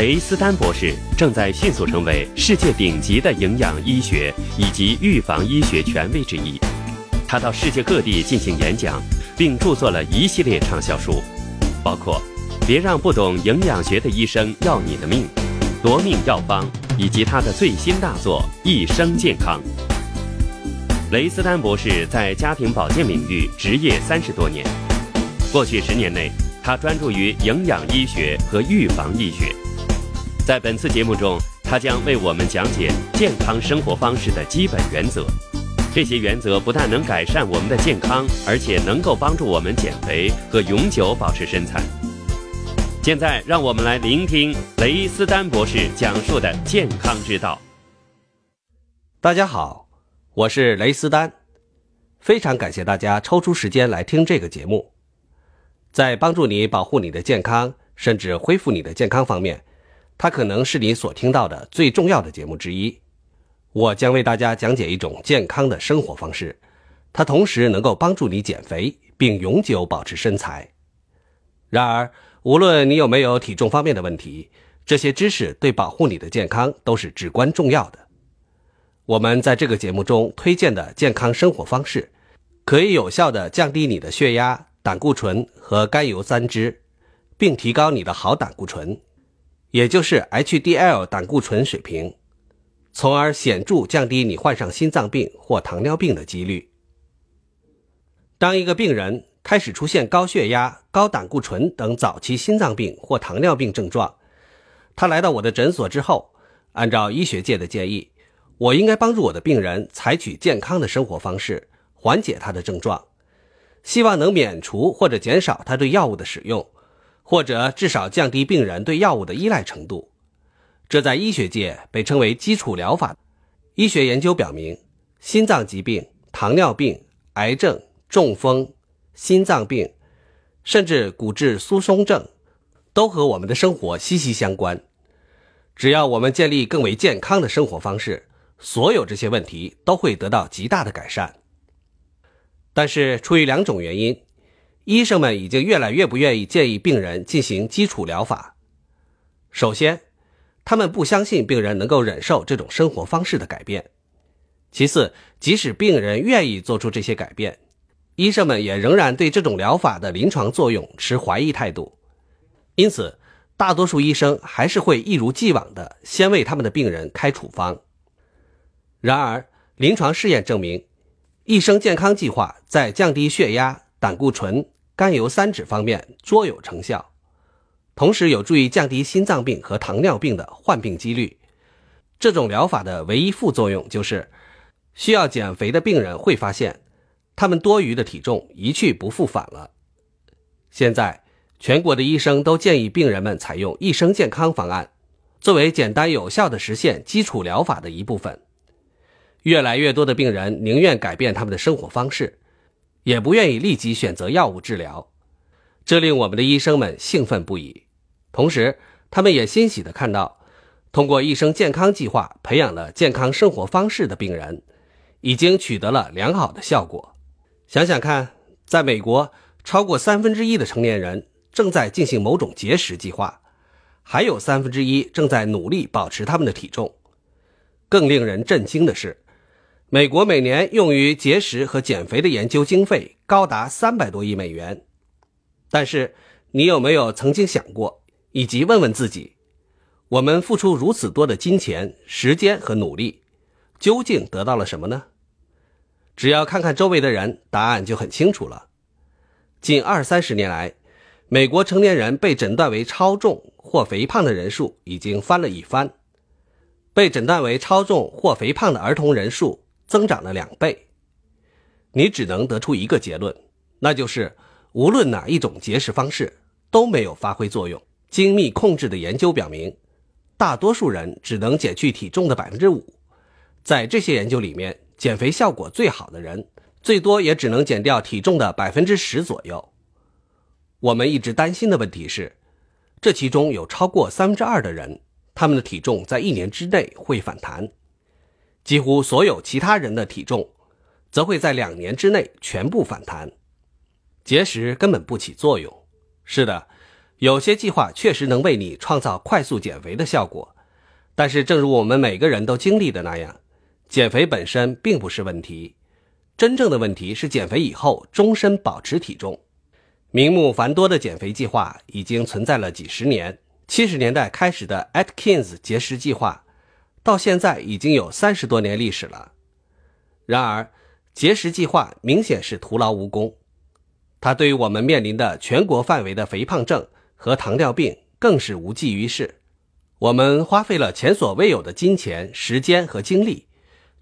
雷斯丹博士正在迅速成为世界顶级的营养医学以及预防医学权威之一。他到世界各地进行演讲，并著作了一系列畅销书，包括《别让不懂营养学的医生要你的命》《夺命药方》以及他的最新大作《一生健康》。雷斯丹博士在家庭保健领域执业三十多年，过去十年内，他专注于营养医学和预防医学。在本次节目中，他将为我们讲解健康生活方式的基本原则。这些原则不但能改善我们的健康，而且能够帮助我们减肥和永久保持身材。现在，让我们来聆听雷斯丹博士讲述的健康之道。大家好，我是雷斯丹，非常感谢大家抽出时间来听这个节目。在帮助你保护你的健康，甚至恢复你的健康方面。它可能是你所听到的最重要的节目之一。我将为大家讲解一种健康的生活方式，它同时能够帮助你减肥并永久保持身材。然而，无论你有没有体重方面的问题，这些知识对保护你的健康都是至关重要的。我们在这个节目中推荐的健康生活方式，可以有效地降低你的血压、胆固醇和甘油三酯，并提高你的好胆固醇。也就是 HDL 胆固醇水平，从而显著降低你患上心脏病或糖尿病的几率。当一个病人开始出现高血压、高胆固醇等早期心脏病或糖尿病症状，他来到我的诊所之后，按照医学界的建议，我应该帮助我的病人采取健康的生活方式，缓解他的症状，希望能免除或者减少他对药物的使用。或者至少降低病人对药物的依赖程度，这在医学界被称为基础疗法。医学研究表明，心脏疾病、糖尿病、癌症、中风、心脏病，甚至骨质疏松症，都和我们的生活息息相关。只要我们建立更为健康的生活方式，所有这些问题都会得到极大的改善。但是，出于两种原因。医生们已经越来越不愿意建议病人进行基础疗法。首先，他们不相信病人能够忍受这种生活方式的改变；其次，即使病人愿意做出这些改变，医生们也仍然对这种疗法的临床作用持怀疑态度。因此，大多数医生还是会一如既往地先为他们的病人开处方。然而，临床试验证明，一生健康计划在降低血压、胆固醇。甘油三酯方面卓有成效，同时有助于降低心脏病和糖尿病的患病几率。这种疗法的唯一副作用就是，需要减肥的病人会发现，他们多余的体重一去不复返了。现在，全国的医生都建议病人们采用一生健康方案，作为简单有效的实现基础疗法的一部分。越来越多的病人宁愿改变他们的生活方式。也不愿意立即选择药物治疗，这令我们的医生们兴奋不已。同时，他们也欣喜地看到，通过一生健康计划培养了健康生活方式的病人，已经取得了良好的效果。想想看，在美国，超过三分之一的成年人正在进行某种节食计划，还有三分之一正在努力保持他们的体重。更令人震惊的是。美国每年用于节食和减肥的研究经费高达三百多亿美元，但是你有没有曾经想过，以及问问自己，我们付出如此多的金钱、时间和努力，究竟得到了什么呢？只要看看周围的人，答案就很清楚了。近二三十年来，美国成年人被诊断为超重或肥胖的人数已经翻了一番，被诊断为超重或肥胖的儿童人数。增长了两倍，你只能得出一个结论，那就是无论哪一种节食方式都没有发挥作用。精密控制的研究表明，大多数人只能减去体重的百分之五。在这些研究里面，减肥效果最好的人，最多也只能减掉体重的百分之十左右。我们一直担心的问题是，这其中有超过三分之二的人，他们的体重在一年之内会反弹。几乎所有其他人的体重，则会在两年之内全部反弹。节食根本不起作用。是的，有些计划确实能为你创造快速减肥的效果，但是正如我们每个人都经历的那样，减肥本身并不是问题，真正的问题是减肥以后终身保持体重。名目繁多的减肥计划已经存在了几十年，七十年代开始的 Atkins 节食计划，到现在已经有三十多年历史了。然而，节食计划明显是徒劳无功，它对于我们面临的全国范围的肥胖症和糖尿病更是无济于事。我们花费了前所未有的金钱、时间和精力，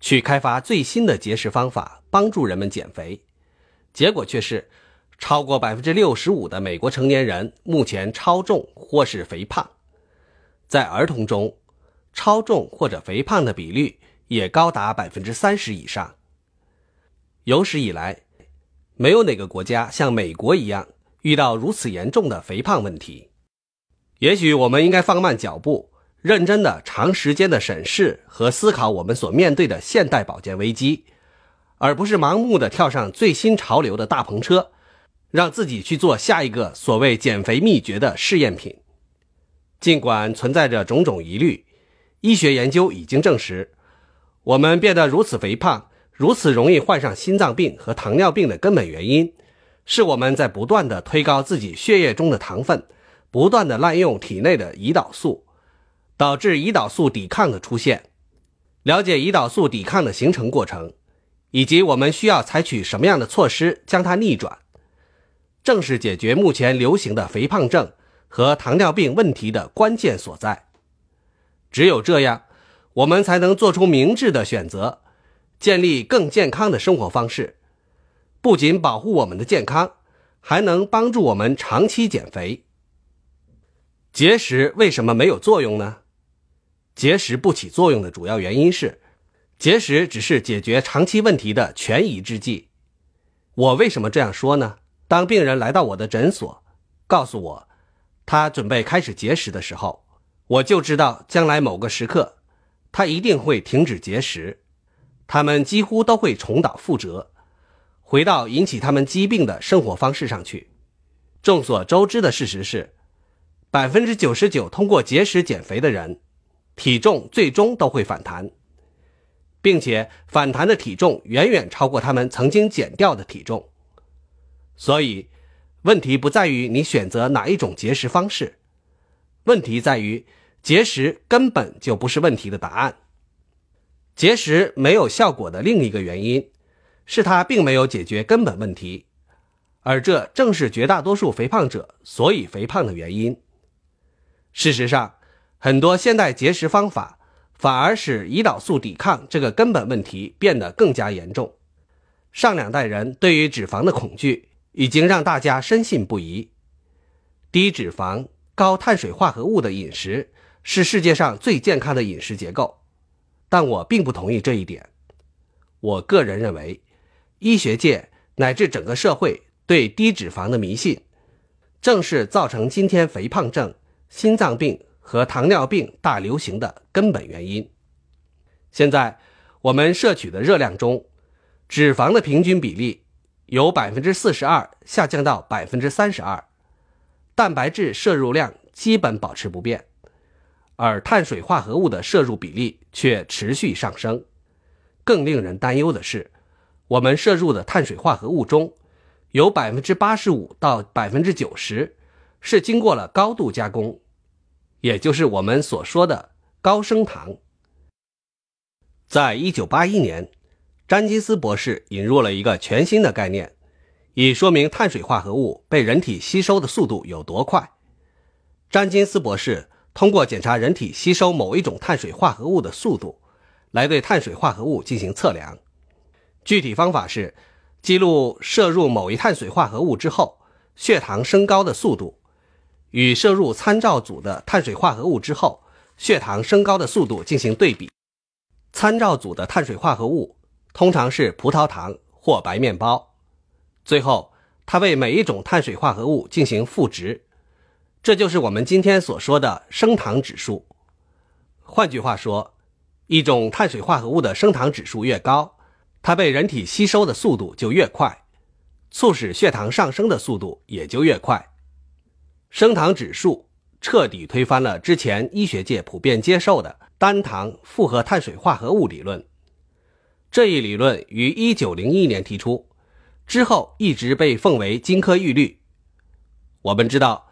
去开发最新的节食方法，帮助人们减肥，结果却是。超过百分之六十五的美国成年人目前超重或是肥胖，在儿童中，超重或者肥胖的比率也高达百分之三十以上。有史以来，没有哪个国家像美国一样遇到如此严重的肥胖问题。也许我们应该放慢脚步，认真的、长时间的审视和思考我们所面对的现代保健危机，而不是盲目的跳上最新潮流的大篷车。让自己去做下一个所谓减肥秘诀的试验品，尽管存在着种种疑虑，医学研究已经证实，我们变得如此肥胖、如此容易患上心脏病和糖尿病的根本原因，是我们在不断的推高自己血液中的糖分，不断的滥用体内的胰岛素，导致胰岛素抵抗的出现。了解胰岛素抵抗的形成过程，以及我们需要采取什么样的措施将它逆转。正是解决目前流行的肥胖症和糖尿病问题的关键所在。只有这样，我们才能做出明智的选择，建立更健康的生活方式，不仅保护我们的健康，还能帮助我们长期减肥。节食为什么没有作用呢？节食不起作用的主要原因是，节食只是解决长期问题的权宜之计。我为什么这样说呢？当病人来到我的诊所，告诉我他准备开始节食的时候，我就知道将来某个时刻，他一定会停止节食。他们几乎都会重蹈覆辙，回到引起他们疾病的生活方式上去。众所周知的事实是，百分之九十九通过节食减肥的人，体重最终都会反弹，并且反弹的体重远远超过他们曾经减掉的体重。所以，问题不在于你选择哪一种节食方式，问题在于节食根本就不是问题的答案。节食没有效果的另一个原因，是它并没有解决根本问题，而这正是绝大多数肥胖者所以肥胖的原因。事实上，很多现代节食方法反而使胰岛素抵抗这个根本问题变得更加严重。上两代人对于脂肪的恐惧。已经让大家深信不疑，低脂肪、高碳水化合物的饮食是世界上最健康的饮食结构，但我并不同意这一点。我个人认为，医学界乃至整个社会对低脂肪的迷信，正是造成今天肥胖症、心脏病和糖尿病大流行的根本原因。现在我们摄取的热量中，脂肪的平均比例。由百分之四十二下降到百分之三十二，蛋白质摄入量基本保持不变，而碳水化合物的摄入比例却持续上升。更令人担忧的是，我们摄入的碳水化合物中有百分之八十五到百分之九十是经过了高度加工，也就是我们所说的高升糖。在一九八一年。詹金斯博士引入了一个全新的概念，以说明碳水化合物被人体吸收的速度有多快。詹金斯博士通过检查人体吸收某一种碳水化合物的速度，来对碳水化合物进行测量。具体方法是记录摄入某一碳水化合物之后血糖升高的速度，与摄入参照组的碳水化合物之后血糖升高的速度进行对比。参照组的碳水化合物。通常是葡萄糖或白面包。最后，它为每一种碳水化合物进行赋值，这就是我们今天所说的升糖指数。换句话说，一种碳水化合物的升糖指数越高，它被人体吸收的速度就越快，促使血糖上升的速度也就越快。升糖指数彻底推翻了之前医学界普遍接受的单糖复合碳水化合物理论。这一理论于1901年提出，之后一直被奉为金科玉律。我们知道，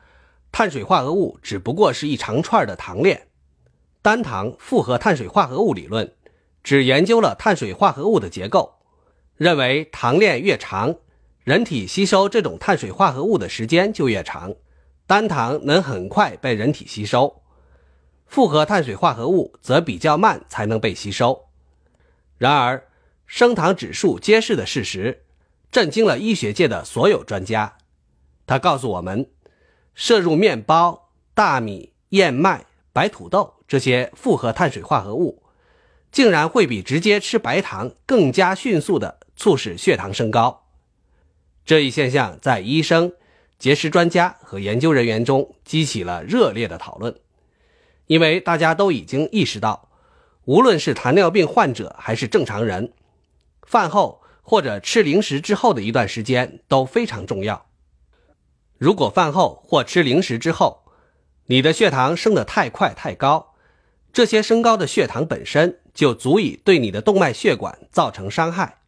碳水化合物只不过是一长串的糖链。单糖复合碳水化合物理论只研究了碳水化合物的结构，认为糖链越长，人体吸收这种碳水化合物的时间就越长，单糖能很快被人体吸收，复合碳水化合物则比较慢才能被吸收。然而，升糖指数揭示的事实，震惊了医学界的所有专家。他告诉我们，摄入面包、大米、燕麦、白土豆这些复合碳水化合物，竟然会比直接吃白糖更加迅速地促使血糖升高。这一现象在医生、节食专家和研究人员中激起了热烈的讨论，因为大家都已经意识到。无论是糖尿病患者还是正常人，饭后或者吃零食之后的一段时间都非常重要。如果饭后或吃零食之后，你的血糖升得太快太高，这些升高的血糖本身就足以对你的动脉血管造成伤害。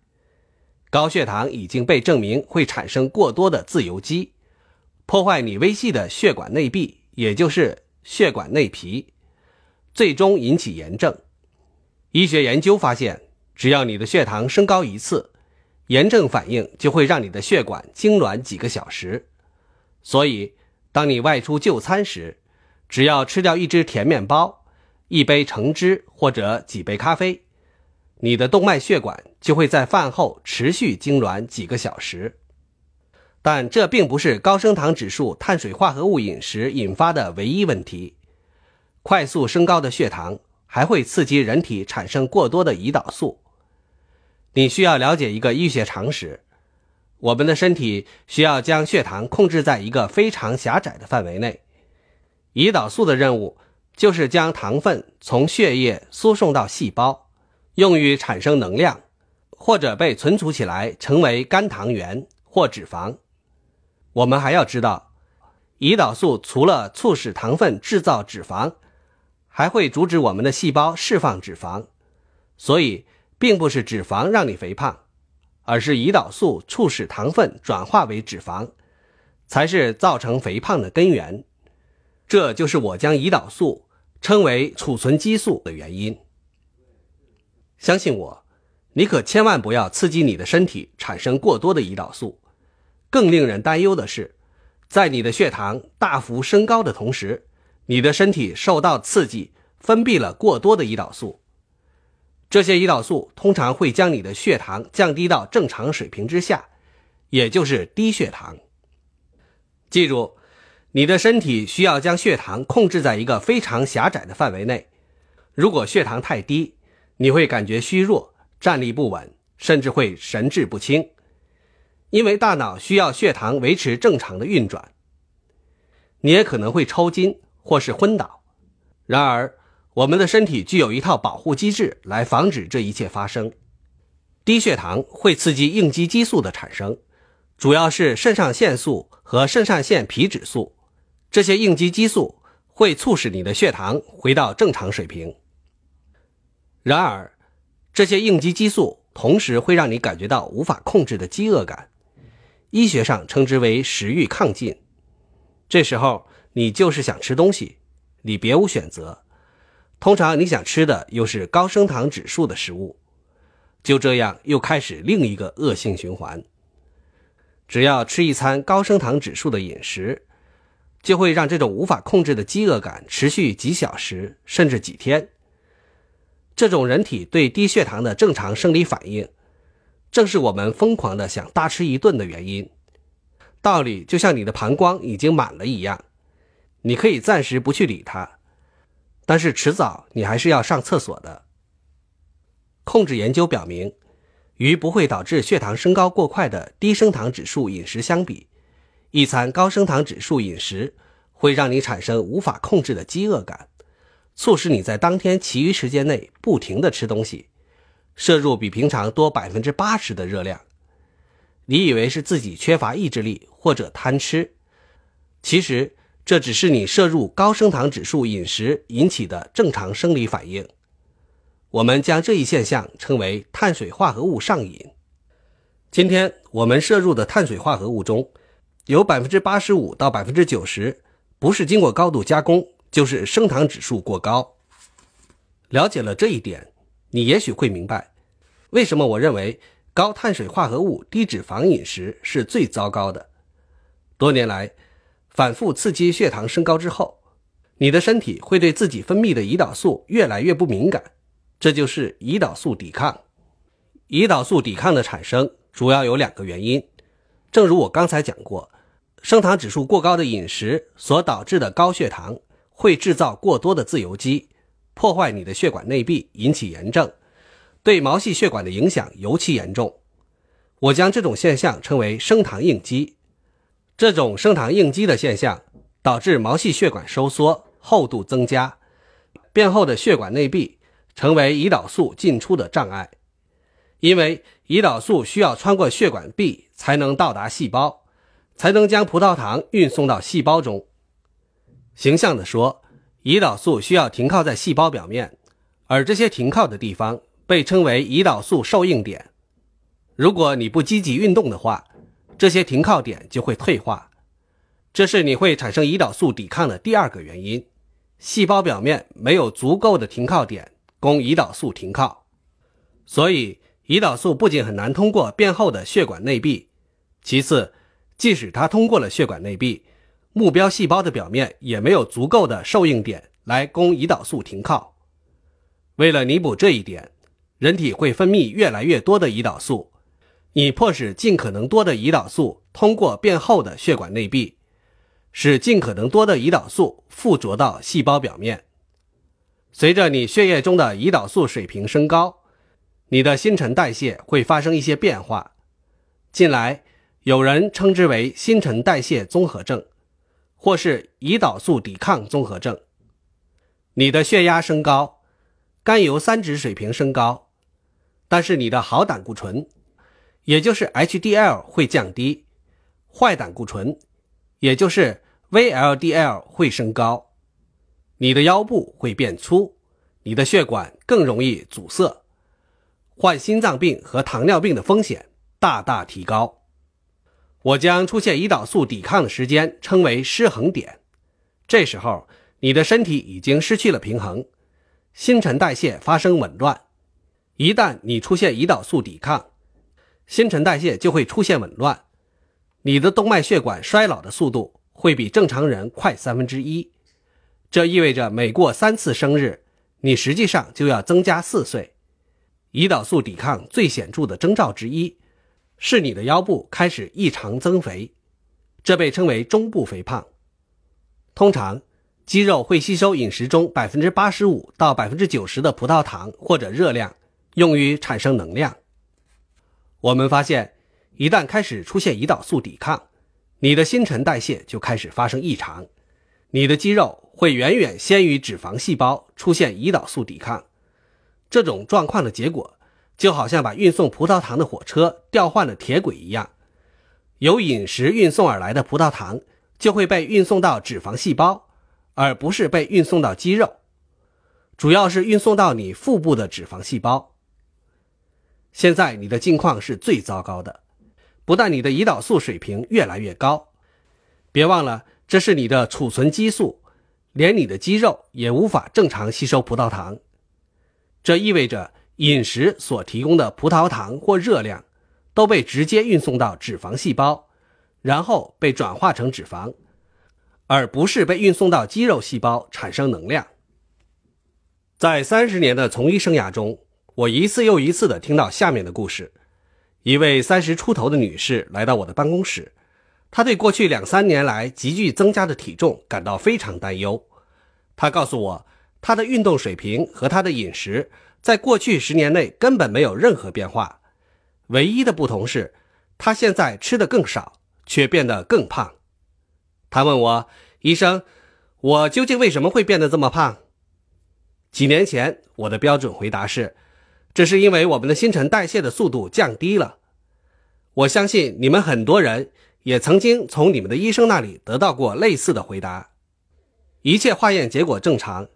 高血糖已经被证明会产生过多的自由基，破坏你微细的血管内壁，也就是血管内皮，最终引起炎症。医学研究发现，只要你的血糖升高一次，炎症反应就会让你的血管痉挛几个小时。所以，当你外出就餐时，只要吃掉一只甜面包、一杯橙汁或者几杯咖啡，你的动脉血管就会在饭后持续痉挛几个小时。但这并不是高升糖指数碳水化合物饮食引发的唯一问题。快速升高的血糖。还会刺激人体产生过多的胰岛素。你需要了解一个医学常识：我们的身体需要将血糖控制在一个非常狭窄的范围内。胰岛素的任务就是将糖分从血液输送到细胞，用于产生能量，或者被存储起来成为肝糖原或脂肪。我们还要知道，胰岛素除了促使糖分制造脂肪。还会阻止我们的细胞释放脂肪，所以并不是脂肪让你肥胖，而是胰岛素促使糖分转化为脂肪，才是造成肥胖的根源。这就是我将胰岛素称为储存激素的原因。相信我，你可千万不要刺激你的身体产生过多的胰岛素。更令人担忧的是，在你的血糖大幅升高的同时。你的身体受到刺激，分泌了过多的胰岛素。这些胰岛素通常会将你的血糖降低到正常水平之下，也就是低血糖。记住，你的身体需要将血糖控制在一个非常狭窄的范围内。如果血糖太低，你会感觉虚弱、站立不稳，甚至会神志不清，因为大脑需要血糖维持正常的运转。你也可能会抽筋。或是昏倒，然而我们的身体具有一套保护机制来防止这一切发生。低血糖会刺激应激激素的产生，主要是肾上腺素和肾上腺皮质素。这些应激激素会促使你的血糖回到正常水平。然而，这些应激激素同时会让你感觉到无法控制的饥饿感，医学上称之为食欲亢进。这时候。你就是想吃东西，你别无选择。通常你想吃的又是高升糖指数的食物，就这样又开始另一个恶性循环。只要吃一餐高升糖指数的饮食，就会让这种无法控制的饥饿感持续几小时甚至几天。这种人体对低血糖的正常生理反应，正是我们疯狂的想大吃一顿的原因。道理就像你的膀胱已经满了一样。你可以暂时不去理它，但是迟早你还是要上厕所的。控制研究表明，与不会导致血糖升高过快的低升糖指数饮食相比，一餐高升糖指数饮食会让你产生无法控制的饥饿感，促使你在当天其余时间内不停的吃东西，摄入比平常多百分之八十的热量。你以为是自己缺乏意志力或者贪吃，其实。这只是你摄入高升糖指数饮食引起的正常生理反应。我们将这一现象称为碳水化合物上瘾。今天我们摄入的碳水化合物中，有百分之八十五到百分之九十不是经过高度加工，就是升糖指数过高。了解了这一点，你也许会明白，为什么我认为高碳水化合物低脂肪饮食是最糟糕的。多年来，反复刺激血糖升高之后，你的身体会对自己分泌的胰岛素越来越不敏感。这就是胰岛素抵抗。胰岛素抵抗的产生主要有两个原因，正如我刚才讲过，升糖指数过高的饮食所导致的高血糖会制造过多的自由基，破坏你的血管内壁，引起炎症，对毛细血管的影响尤其严重。我将这种现象称为升糖应激。这种升糖应激的现象导致毛细血管收缩、厚度增加，变厚的血管内壁。成为胰岛素进出的障碍，因为胰岛素需要穿过血管壁才能到达细胞，才能将葡萄糖运送到细胞中。形象地说，胰岛素需要停靠在细胞表面，而这些停靠的地方被称为胰岛素受应点。如果你不积极运动的话，这些停靠点就会退化，这是你会产生胰岛素抵抗的第二个原因。细胞表面没有足够的停靠点。供胰岛素停靠，所以胰岛素不仅很难通过变厚的血管内壁，其次，即使它通过了血管内壁，目标细胞的表面也没有足够的受应点来供胰岛素停靠。为了弥补这一点，人体会分泌越来越多的胰岛素，以迫使尽可能多的胰岛素通过变厚的血管内壁，使尽可能多的胰岛素附着到细胞表面。随着你血液中的胰岛素水平升高，你的新陈代谢会发生一些变化。近来有人称之为新陈代谢综合症，或是胰岛素抵抗综合症。你的血压升高，甘油三酯水平升高，但是你的好胆固醇，也就是 HDL 会降低，坏胆固醇，也就是 VLDL 会升高。你的腰部会变粗，你的血管更容易阻塞，患心脏病和糖尿病的风险大大提高。我将出现胰岛素抵抗的时间称为失衡点，这时候你的身体已经失去了平衡，新陈代谢发生紊乱。一旦你出现胰岛素抵抗，新陈代谢就会出现紊乱，你的动脉血管衰老的速度会比正常人快三分之一。这意味着每过三次生日，你实际上就要增加四岁。胰岛素抵抗最显著的征兆之一，是你的腰部开始异常增肥，这被称为中部肥胖。通常，肌肉会吸收饮食中百分之八十五到百分之九十的葡萄糖或者热量，用于产生能量。我们发现，一旦开始出现胰岛素抵抗，你的新陈代谢就开始发生异常，你的肌肉。会远远先于脂肪细胞出现胰岛素抵抗，这种状况的结果就好像把运送葡萄糖的火车调换了铁轨一样，由饮食运送而来的葡萄糖就会被运送到脂肪细胞，而不是被运送到肌肉，主要是运送到你腹部的脂肪细胞。现在你的境况是最糟糕的，不但你的胰岛素水平越来越高，别忘了这是你的储存激素。连你的肌肉也无法正常吸收葡萄糖，这意味着饮食所提供的葡萄糖或热量都被直接运送到脂肪细胞，然后被转化成脂肪，而不是被运送到肌肉细胞产生能量。在三十年的从医生涯中，我一次又一次地听到下面的故事：一位三十出头的女士来到我的办公室。她对过去两三年来急剧增加的体重感到非常担忧。她告诉我，她的运动水平和她的饮食在过去十年内根本没有任何变化，唯一的不同是，她现在吃的更少，却变得更胖。她问我：“医生，我究竟为什么会变得这么胖？”几年前，我的标准回答是：“这是因为我们的新陈代谢的速度降低了。”我相信你们很多人。也曾经从你们的医生那里得到过类似的回答，一切化验结果正常，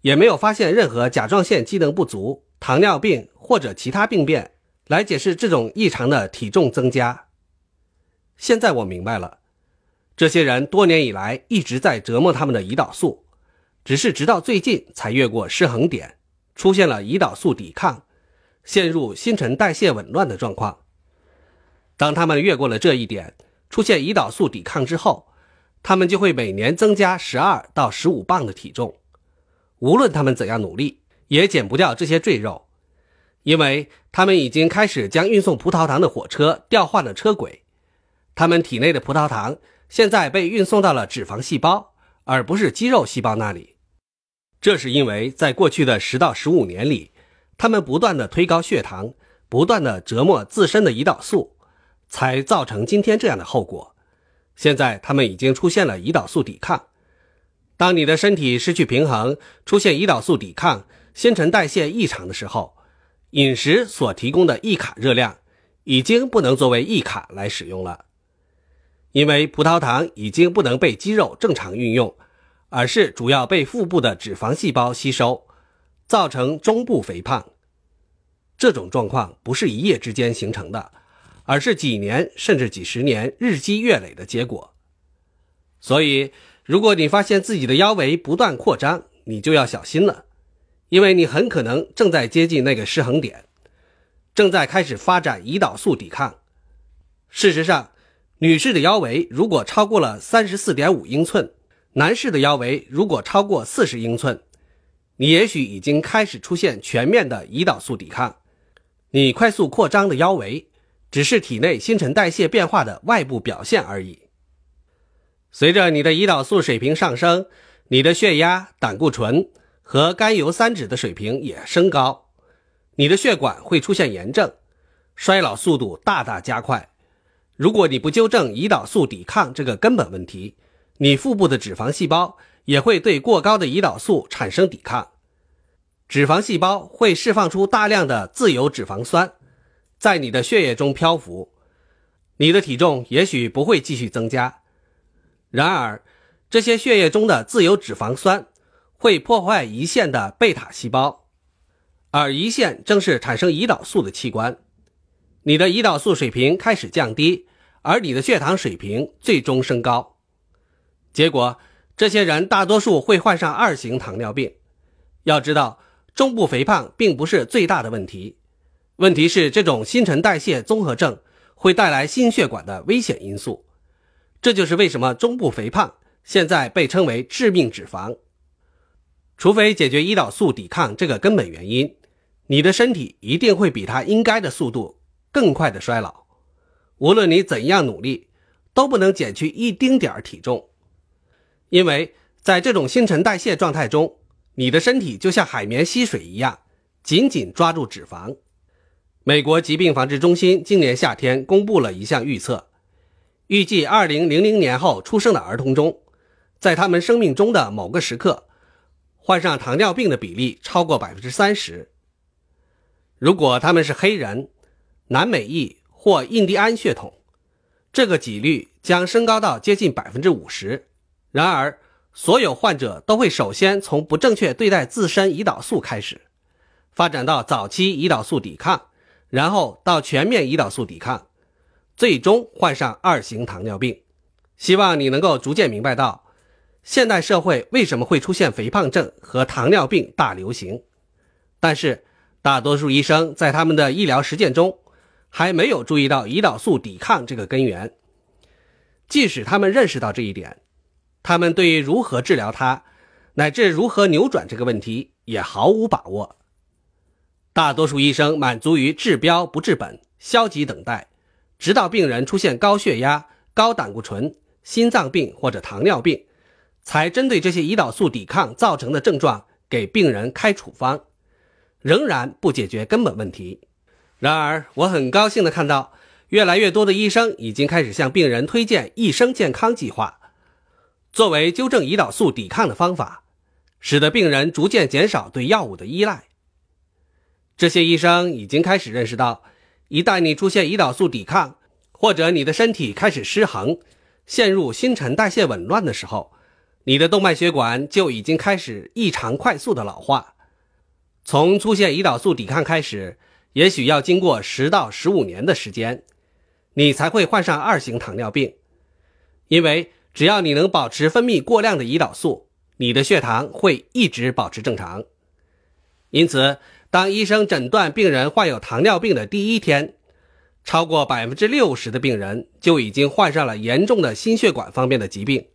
也没有发现任何甲状腺机能不足、糖尿病或者其他病变来解释这种异常的体重增加。现在我明白了，这些人多年以来一直在折磨他们的胰岛素，只是直到最近才越过失衡点，出现了胰岛素抵抗，陷入新陈代谢紊乱的状况。当他们越过了这一点，出现胰岛素抵抗之后，他们就会每年增加十二到十五磅的体重。无论他们怎样努力，也减不掉这些赘肉，因为他们已经开始将运送葡萄糖的火车调换了车轨。他们体内的葡萄糖现在被运送到了脂肪细胞，而不是肌肉细胞那里。这是因为在过去的十到十五年里，他们不断的推高血糖，不断的折磨自身的胰岛素。才造成今天这样的后果。现在他们已经出现了胰岛素抵抗。当你的身体失去平衡，出现胰岛素抵抗、新陈代谢异常的时候，饮食所提供的一卡热量已经不能作为一卡来使用了，因为葡萄糖已经不能被肌肉正常运用，而是主要被腹部的脂肪细胞吸收，造成中部肥胖。这种状况不是一夜之间形成的。而是几年甚至几十年日积月累的结果。所以，如果你发现自己的腰围不断扩张，你就要小心了，因为你很可能正在接近那个失衡点，正在开始发展胰岛素抵抗。事实上，女士的腰围如果超过了三十四点五英寸，男士的腰围如果超过四十英寸，你也许已经开始出现全面的胰岛素抵抗。你快速扩张的腰围。只是体内新陈代谢变化的外部表现而已。随着你的胰岛素水平上升，你的血压、胆固醇和甘油三酯的水平也升高，你的血管会出现炎症，衰老速度大大加快。如果你不纠正胰岛素抵抗这个根本问题，你腹部的脂肪细胞也会对过高的胰岛素产生抵抗，脂肪细胞会释放出大量的自由脂肪酸。在你的血液中漂浮，你的体重也许不会继续增加。然而，这些血液中的自由脂肪酸会破坏胰腺的贝塔细胞，而胰腺正是产生胰岛素的器官。你的胰岛素水平开始降低，而你的血糖水平最终升高。结果，这些人大多数会患上二型糖尿病。要知道，中部肥胖并不是最大的问题。问题是，这种新陈代谢综合症会带来心血管的危险因素，这就是为什么中部肥胖现在被称为致命脂肪。除非解决胰岛素抵抗这个根本原因，你的身体一定会比它应该的速度更快的衰老。无论你怎样努力，都不能减去一丁点儿体重，因为在这种新陈代谢状态中，你的身体就像海绵吸水一样，紧紧抓住脂肪。美国疾病防治中心今年夏天公布了一项预测，预计2000年后出生的儿童中，在他们生命中的某个时刻，患上糖尿病的比例超过百分之三十。如果他们是黑人、南美裔或印第安血统，这个几率将升高到接近百分之五十。然而，所有患者都会首先从不正确对待自身胰岛素开始，发展到早期胰岛素抵抗。然后到全面胰岛素抵抗，最终患上二型糖尿病。希望你能够逐渐明白到，现代社会为什么会出现肥胖症和糖尿病大流行。但是，大多数医生在他们的医疗实践中，还没有注意到胰岛素抵抗这个根源。即使他们认识到这一点，他们对于如何治疗它，乃至如何扭转这个问题，也毫无把握。大多数医生满足于治标不治本，消极等待，直到病人出现高血压、高胆固醇、心脏病或者糖尿病，才针对这些胰岛素抵抗造成的症状给病人开处方，仍然不解决根本问题。然而，我很高兴地看到，越来越多的医生已经开始向病人推荐一生健康计划，作为纠正胰岛素抵抗的方法，使得病人逐渐减少对药物的依赖。这些医生已经开始认识到，一旦你出现胰岛素抵抗，或者你的身体开始失衡，陷入新陈代谢紊乱的时候，你的动脉血管就已经开始异常快速的老化。从出现胰岛素抵抗开始，也许要经过十到十五年的时间，你才会患上二型糖尿病。因为只要你能保持分泌过量的胰岛素，你的血糖会一直保持正常。因此，当医生诊断病人患有糖尿病的第一天，超过百分之六十的病人就已经患上了严重的心血管方面的疾病。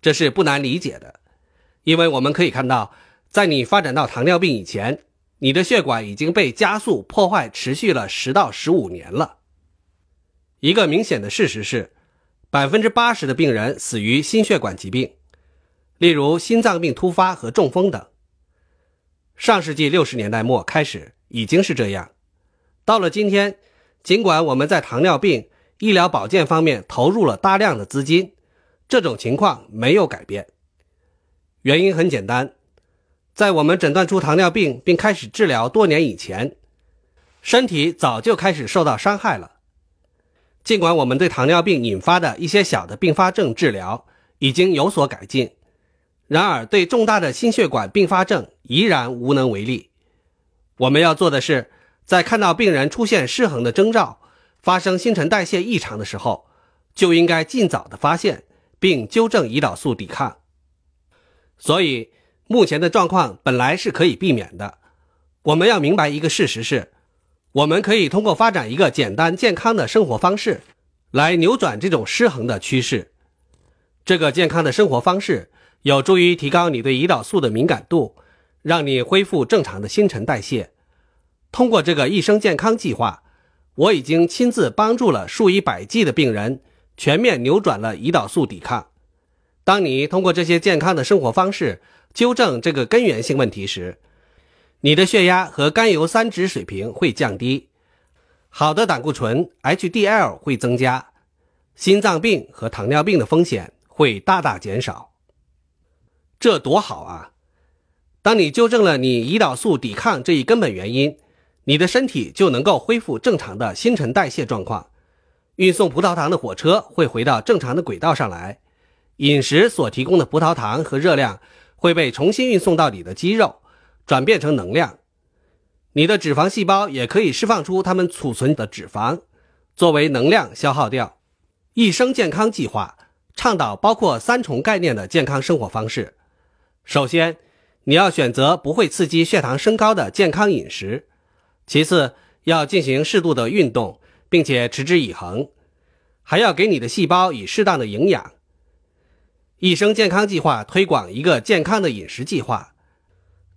这是不难理解的，因为我们可以看到，在你发展到糖尿病以前，你的血管已经被加速破坏，持续了十到十五年了。一个明显的事实是，百分之八十的病人死于心血管疾病，例如心脏病突发和中风等。上世纪六十年代末开始已经是这样，到了今天，尽管我们在糖尿病医疗保健方面投入了大量的资金。这种情况没有改变，原因很简单，在我们诊断出糖尿病并开始治疗多年以前，身体早就开始受到伤害了。尽管我们对糖尿病引发的一些小的并发症治疗已经有所改进，然而对重大的心血管并发症依然无能为力。我们要做的是，在看到病人出现失衡的征兆，发生新陈代谢异常的时候，就应该尽早的发现。并纠正胰岛素抵抗，所以目前的状况本来是可以避免的。我们要明白一个事实是，我们可以通过发展一个简单健康的生活方式，来扭转这种失衡的趋势。这个健康的生活方式有助于提高你对胰岛素的敏感度，让你恢复正常的新陈代谢。通过这个一生健康计划，我已经亲自帮助了数以百计的病人。全面扭转了胰岛素抵抗。当你通过这些健康的生活方式纠正这个根源性问题时，你的血压和甘油三酯水平会降低，好的胆固醇 HDL 会增加，心脏病和糖尿病的风险会大大减少。这多好啊！当你纠正了你胰岛素抵抗这一根本原因，你的身体就能够恢复正常的新陈代谢状况。运送葡萄糖的火车会回到正常的轨道上来，饮食所提供的葡萄糖和热量会被重新运送到你的肌肉，转变成能量。你的脂肪细胞也可以释放出它们储存的脂肪，作为能量消耗掉。一生健康计划倡导包括三重概念的健康生活方式。首先，你要选择不会刺激血糖升高的健康饮食；其次，要进行适度的运动。并且持之以恒，还要给你的细胞以适当的营养。一生健康计划推广一个健康的饮食计划，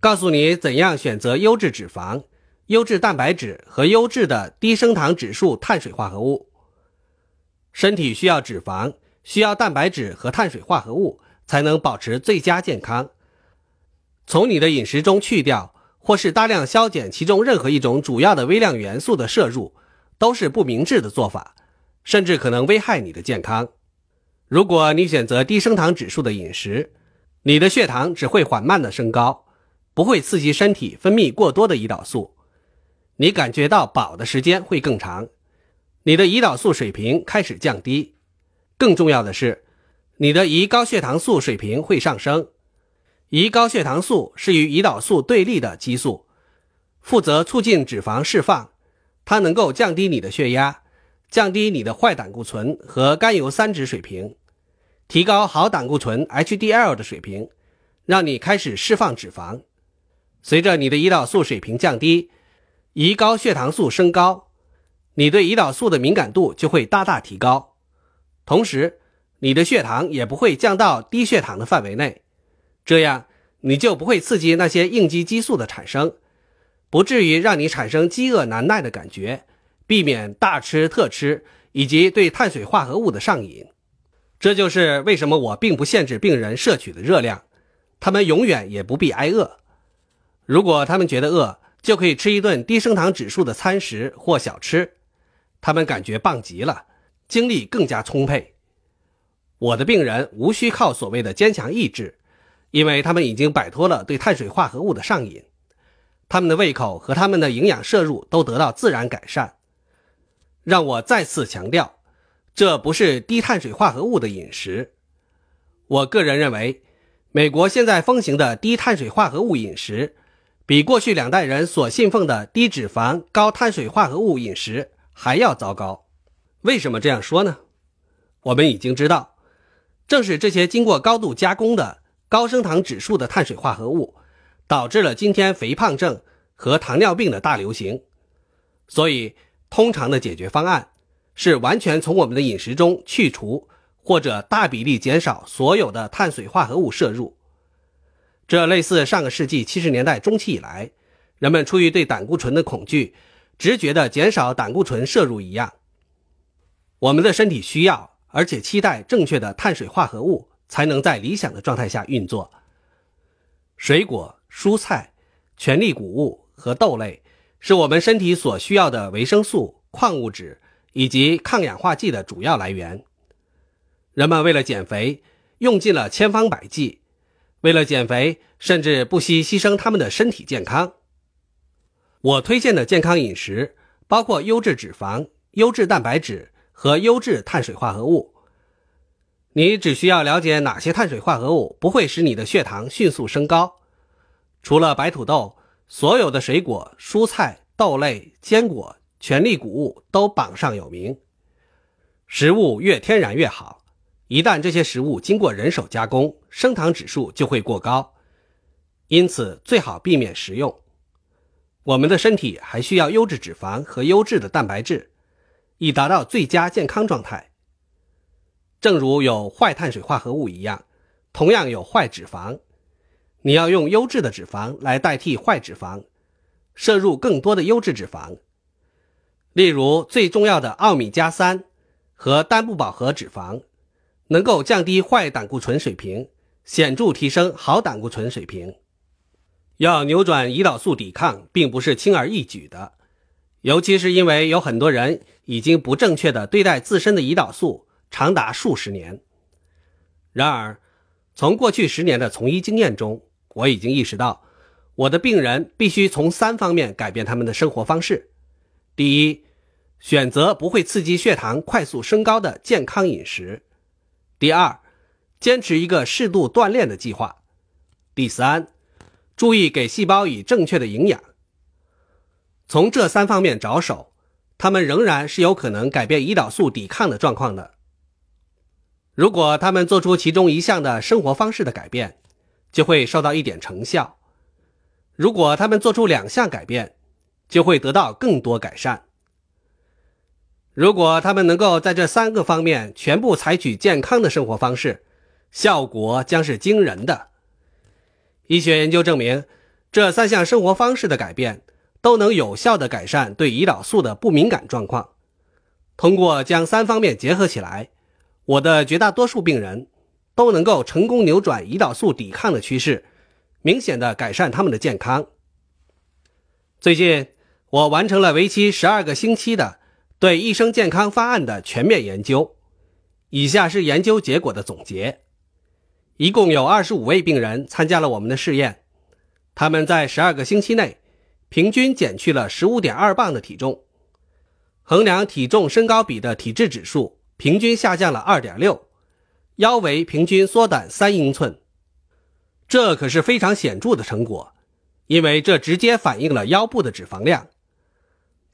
告诉你怎样选择优质脂肪、优质蛋白质和优质的低升糖指数碳水化合物。身体需要脂肪、需要蛋白质和碳水化合物，才能保持最佳健康。从你的饮食中去掉或是大量削减其中任何一种主要的微量元素的摄入。都是不明智的做法，甚至可能危害你的健康。如果你选择低升糖指数的饮食，你的血糖只会缓慢的升高，不会刺激身体分泌过多的胰岛素。你感觉到饱的时间会更长，你的胰岛素水平开始降低。更重要的是，你的胰高血糖素水平会上升。胰高血糖素是与胰岛素对立的激素，负责促进脂肪释放。它能够降低你的血压，降低你的坏胆固醇和甘油三酯水平，提高好胆固醇 HDL 的水平，让你开始释放脂肪。随着你的胰岛素水平降低，胰高血糖素升高，你对胰岛素的敏感度就会大大提高，同时你的血糖也不会降到低血糖的范围内，这样你就不会刺激那些应激激素的产生。不至于让你产生饥饿难耐的感觉，避免大吃特吃以及对碳水化合物的上瘾。这就是为什么我并不限制病人摄取的热量，他们永远也不必挨饿。如果他们觉得饿，就可以吃一顿低升糖指数的餐食或小吃，他们感觉棒极了，精力更加充沛。我的病人无需靠所谓的坚强意志，因为他们已经摆脱了对碳水化合物的上瘾。他们的胃口和他们的营养摄入都得到自然改善。让我再次强调，这不是低碳水化合物的饮食。我个人认为，美国现在风行的低碳水化合物饮食，比过去两代人所信奉的低脂肪、高碳水化合物饮食还要糟糕。为什么这样说呢？我们已经知道，正是这些经过高度加工的高升糖指数的碳水化合物，导致了今天肥胖症和糖尿病的大流行。所以，通常的解决方案是完全从我们的饮食中去除。或者大比例减少所有的碳水化合物摄入，这类似上个世纪七十年代中期以来，人们出于对胆固醇的恐惧，直觉的减少胆固醇摄入一样。我们的身体需要而且期待正确的碳水化合物，才能在理想的状态下运作。水果、蔬菜、全粒谷物和豆类是我们身体所需要的维生素、矿物质以及抗氧化剂的主要来源。人们为了减肥，用尽了千方百计，为了减肥，甚至不惜牺牲他们的身体健康。我推荐的健康饮食包括优质脂肪、优质蛋白质和优质碳水化合物。你只需要了解哪些碳水化合物不会使你的血糖迅速升高。除了白土豆，所有的水果、蔬菜、豆类、坚果、全粒谷物都榜上有名。食物越天然越好。一旦这些食物经过人手加工，升糖指数就会过高，因此最好避免食用。我们的身体还需要优质脂肪和优质的蛋白质，以达到最佳健康状态。正如有坏碳水化合物一样，同样有坏脂肪。你要用优质的脂肪来代替坏脂肪，摄入更多的优质脂肪，例如最重要的奥米加三和单不饱和脂肪。能够降低坏胆固醇水平，显著提升好胆固醇水平。要扭转胰岛素抵抗，并不是轻而易举的，尤其是因为有很多人已经不正确的对待自身的胰岛素长达数十年。然而，从过去十年的从医经验中，我已经意识到，我的病人必须从三方面改变他们的生活方式：第一，选择不会刺激血糖快速升高的健康饮食。第二，坚持一个适度锻炼的计划。第三，注意给细胞以正确的营养。从这三方面着手，他们仍然是有可能改变胰岛素抵抗的状况的。如果他们做出其中一项的生活方式的改变，就会受到一点成效；如果他们做出两项改变，就会得到更多改善。如果他们能够在这三个方面全部采取健康的生活方式，效果将是惊人的。医学研究证明，这三项生活方式的改变都能有效地改善对胰岛素的不敏感状况。通过将三方面结合起来，我的绝大多数病人都能够成功扭转胰岛素抵抗的趋势，明显的改善他们的健康。最近，我完成了为期十二个星期的。对医生健康方案的全面研究，以下是研究结果的总结。一共有二十五位病人参加了我们的试验，他们在十二个星期内平均减去了十五点二磅的体重，衡量体重身高比的体质指数平均下降了二点六，腰围平均缩短三英寸，这可是非常显著的成果，因为这直接反映了腰部的脂肪量。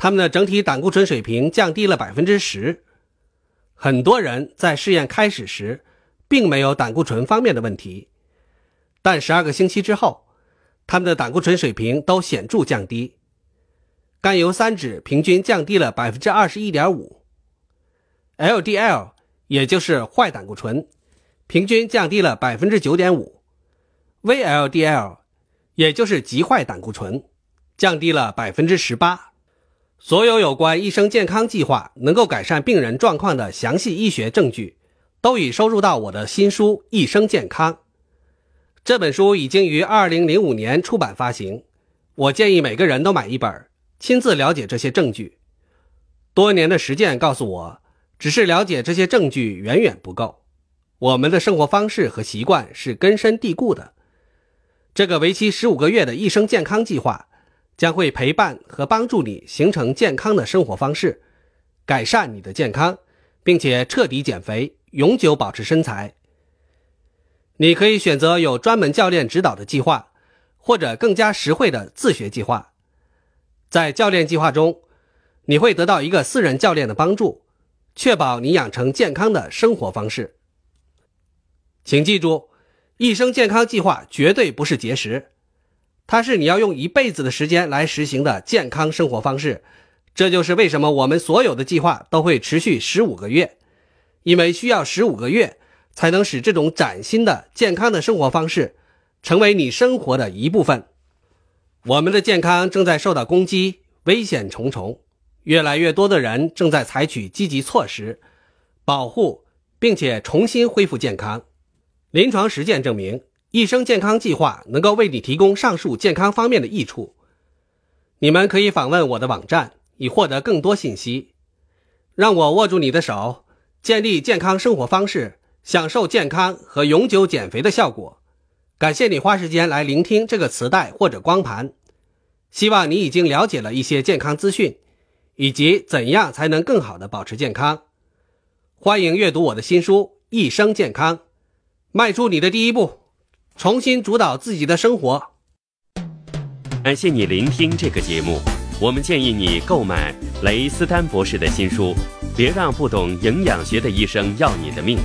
他们的整体胆固醇水平降低了百分之十，很多人在试验开始时并没有胆固醇方面的问题，但十二个星期之后，他们的胆固醇水平都显著降低，甘油三酯平均降低了百分之二十一点五，LDL 也就是坏胆固醇平均降低了百分之九点五，VLDL 也就是极坏胆固醇降低了百分之十八。所有有关益生健康计划能够改善病人状况的详细医学证据，都已收入到我的新书《一生健康》。这本书已经于2005年出版发行。我建议每个人都买一本，亲自了解这些证据。多年的实践告诉我，只是了解这些证据远远不够。我们的生活方式和习惯是根深蒂固的。这个为期15个月的一生健康计划。将会陪伴和帮助你形成健康的生活方式，改善你的健康，并且彻底减肥，永久保持身材。你可以选择有专门教练指导的计划，或者更加实惠的自学计划。在教练计划中，你会得到一个私人教练的帮助，确保你养成健康的生活方式。请记住，一生健康计划绝对不是节食，它是你要用一辈子的时间来实行的健康生活方式。这就是为什么我们所有的计划都会持续十五个月，因为需要十五个月才能使这种崭新的健康的生活方式成为你生活的一部分。我们的健康正在受到攻击，危险重重，越来越多的人正在采取积极措施保护并且重新恢复健康。临床实践证明，一生健康计划能够为你提供上述健康方面的益处。你们可以访问我的网站。以获得更多信息，让我握住你的手，建立健康生活方式，享受健康和永久减肥的效果。感谢你花时间来聆听这个磁带或者光盘，希望你已经了解了一些健康资讯，以及怎样才能更好的保持健康。欢迎阅读我的新书《一生健康》，迈出你的第一步，重新主导自己的生活。感谢你聆听这个节目。我们建议你购买雷斯丹博士的新书《别让不懂营养学的医生要你的命》，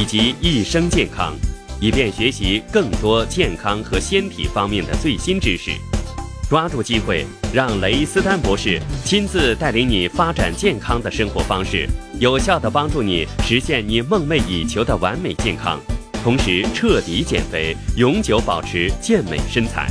以及《一生健康》，以便学习更多健康和纤体方面的最新知识。抓住机会，让雷斯丹博士亲自带领你发展健康的生活方式，有效的帮助你实现你梦寐以求的完美健康，同时彻底减肥，永久保持健美身材。